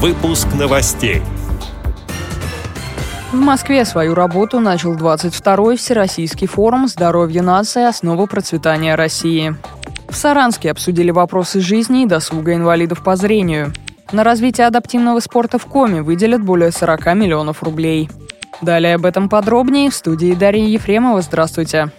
Выпуск новостей. В Москве свою работу начал 22-й Всероссийский форум «Здоровье нации. Основа процветания России». В Саранске обсудили вопросы жизни и досуга инвалидов по зрению. На развитие адаптивного спорта в Коме выделят более 40 миллионов рублей. Далее об этом подробнее в студии Дарьи Ефремова. Здравствуйте.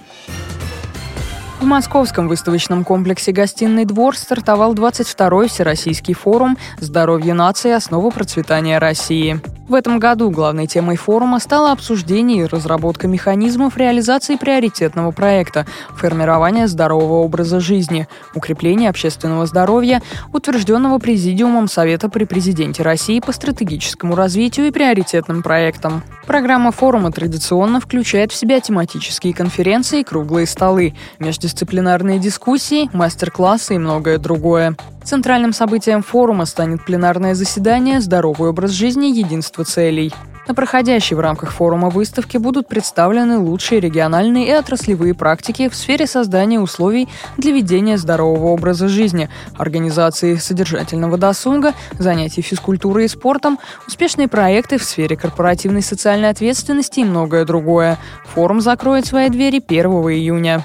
В Московском выставочном комплексе «Гостиный двор» стартовал 22-й Всероссийский форум «Здоровье нации. Основа процветания России». В этом году главной темой форума стало обсуждение и разработка механизмов реализации приоритетного проекта «Формирование здорового образа жизни», укрепление общественного здоровья, утвержденного Президиумом Совета при Президенте России по стратегическому развитию и приоритетным проектам. Программа форума традиционно включает в себя тематические конференции, круглые столы, междисциплинарные дискуссии, мастер-классы и многое другое. Центральным событием форума станет пленарное заседание «Здоровый образ жизни. Единство целей». На проходящей в рамках форума выставки будут представлены лучшие региональные и отраслевые практики в сфере создания условий для ведения здорового образа жизни, организации содержательного досуга, занятий физкультурой и спортом, успешные проекты в сфере корпоративной социальной ответственности и многое другое. Форум закроет свои двери 1 июня.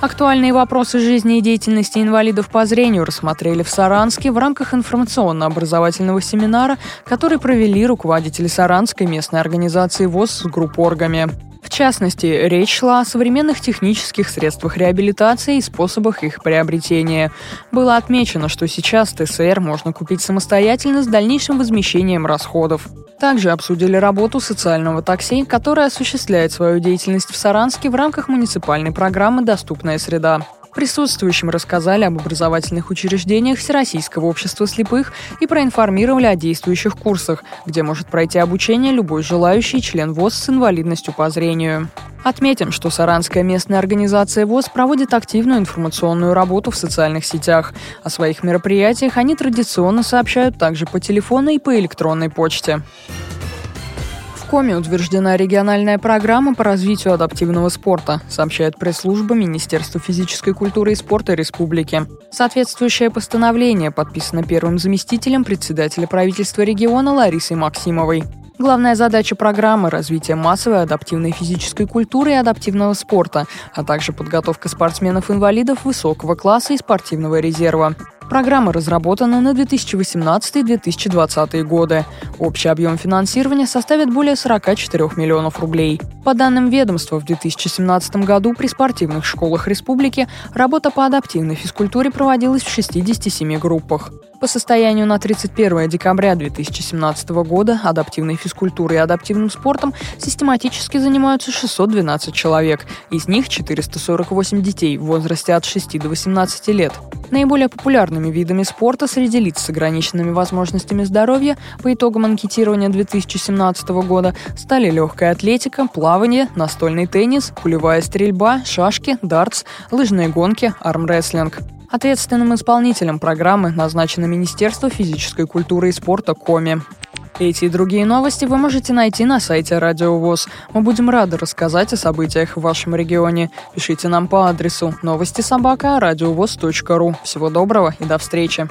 Актуальные вопросы жизни и деятельности инвалидов по зрению рассмотрели в Саранске в рамках информационно-образовательного семинара, который провели руководители Саранской местной организации ВОЗ с группоргами. В частности, речь шла о современных технических средствах реабилитации и способах их приобретения. Было отмечено, что сейчас ТСР можно купить самостоятельно с дальнейшим возмещением расходов. Также обсудили работу социального такси, которое осуществляет свою деятельность в Саранске в рамках муниципальной программы «Доступная среда». Присутствующим рассказали об образовательных учреждениях Всероссийского общества слепых и проинформировали о действующих курсах, где может пройти обучение любой желающий член ВОЗ с инвалидностью по зрению. Отметим, что Саранская местная организация ВОЗ проводит активную информационную работу в социальных сетях. О своих мероприятиях они традиционно сообщают также по телефону и по электронной почте. В Коме утверждена региональная программа по развитию адаптивного спорта, сообщает пресс-служба Министерства физической культуры и спорта Республики. Соответствующее постановление подписано первым заместителем председателя правительства региона Ларисой Максимовой. Главная задача программы – развитие массовой адаптивной физической культуры и адаптивного спорта, а также подготовка спортсменов-инвалидов высокого класса и спортивного резерва. Программа разработана на 2018-2020 годы. Общий объем финансирования составит более 44 миллионов рублей. По данным ведомства, в 2017 году при спортивных школах республики работа по адаптивной физкультуре проводилась в 67 группах. По состоянию на 31 декабря 2017 года адаптивной физкультурой и адаптивным спортом систематически занимаются 612 человек, из них 448 детей в возрасте от 6 до 18 лет. Наиболее популярными видами спорта среди лиц с ограниченными возможностями здоровья по итогам анкетирования 2017 года стали легкая атлетика, плавание, настольный теннис, пулевая стрельба, шашки, дартс, лыжные гонки, армрестлинг. Ответственным исполнителем программы назначено Министерство физической культуры и спорта Коми. Эти и другие новости вы можете найти на сайте Радио ВОЗ. Мы будем рады рассказать о событиях в вашем регионе. Пишите нам по адресу новости собака ру. Всего доброго и до встречи.